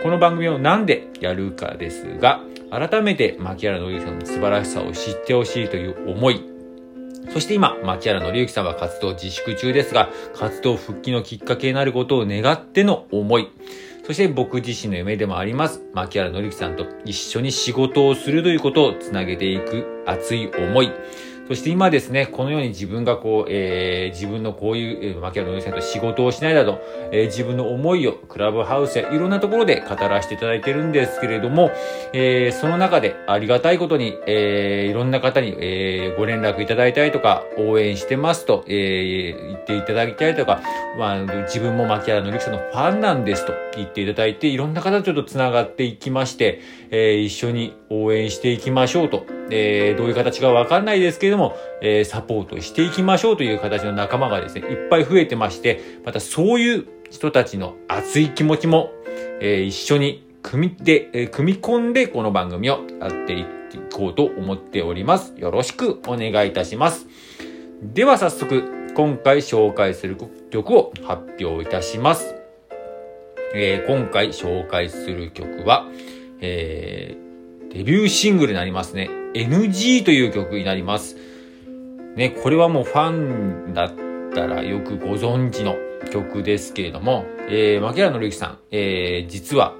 この番組をなんでやるかですが、改めて牧原紀之さんの素晴らしさを知ってほしいという思い、そして今、牧原紀之さんは活動自粛中ですが、活動復帰のきっかけになることを願っての思い、そして僕自身の夢でもあります、牧原紀之さんと一緒に仕事をするということをつなげていく熱い思い、そして今ですね、このように自分がこう、えー、自分のこういう、えー、牧原紀之さんと仕事をしないなど、えー自分の思いをクラブハウスやいろんなところで語らせていただいてるんですけれども、えーその中でありがたいことに、えーいろんな方に、えーご連絡いただいたりとか、応援してますと、えー言っていただきたりとか、まあ、自分も牧原紀之さんのファンなんですと言っていただいて、いろんな方とちょっと繋がっていきまして、えー一緒に応援していきましょうと、えーどういう形かわかんないですけれども、えーサポートしていきましょうという形の仲間がですね、いっぱい増えてまして、またそういう人たちの熱い気持ちも、えー一緒に組みで、え組み込んでこの番組をやっていこうと思っております。よろしくお願いいたします。では早速、今回紹介する曲を発表いたします。えー今回紹介する曲は、えーデビューシングルになりますね。NG という曲になります。ね、これはもうファンだったらよくご存知の曲ですけれども、えー、牧原紀之さん、えー、実は、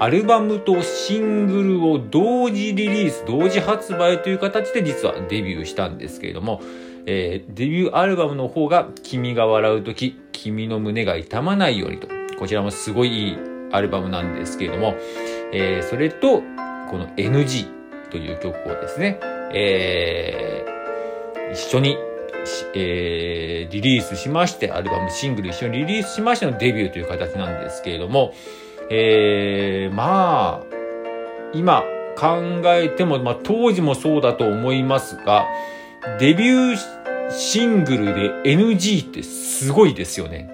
アルバムとシングルを同時リリース、同時発売という形で実はデビューしたんですけれども、えーデビューアルバムの方が、君が笑うとき、君の胸が痛まないようにと、こちらもすごいいいアルバムなんですけれども、えーそれと、この NG という曲をですね、えー一緒に、えーリリースしまして、アルバム、シングル一緒にリリースしましてのデビューという形なんですけれども、えーまあ、今考えても、まあ当時もそうだと思いますが、デビューシングルで NG ってすごいですよね。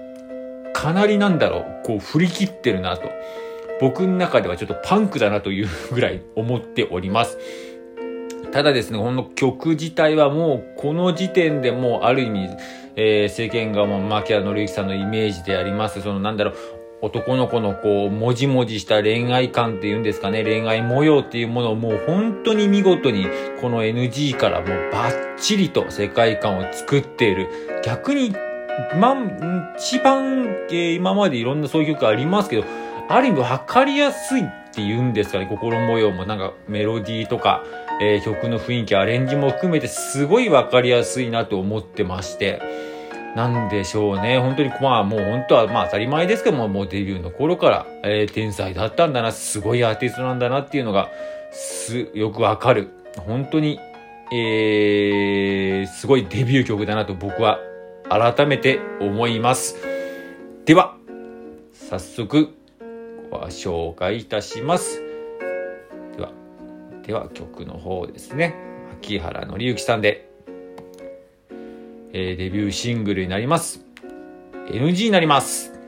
かなりなんだろう、こう振り切ってるなと。僕の中ではちょっとパンクだなというぐらい思っております。ただですね、この曲自体はもうこの時点でもうある意味、えー世間がもう牧原紀之さんのイメージであります、そのなんだろう、男の子のこう、もじもじした恋愛感っていうんですかね、恋愛模様っていうものをもう本当に見事に、この NG からもうバッチリと世界観を作っている。逆に、ま、一番、えー今までいろんなそういう曲ありますけど、ある意味分かりやすいっていうんですかね、心模様もなんかメロディーとか、えー曲の雰囲気、アレンジも含めてすごい分かりやすいなと思ってまして、なんでしょうね。本当に、まあもう本当はまあ当たり前ですけども、もうデビューの頃から、えー天才だったんだな、すごいアーティストなんだなっていうのが、す、よくわかる。本当に、えー、すごいデビュー曲だなと僕は改めて思います。では、早速、紹介いたします。では、では曲の方ですね。秋原紀之さんで、えーデビューシングルになります。NG になります。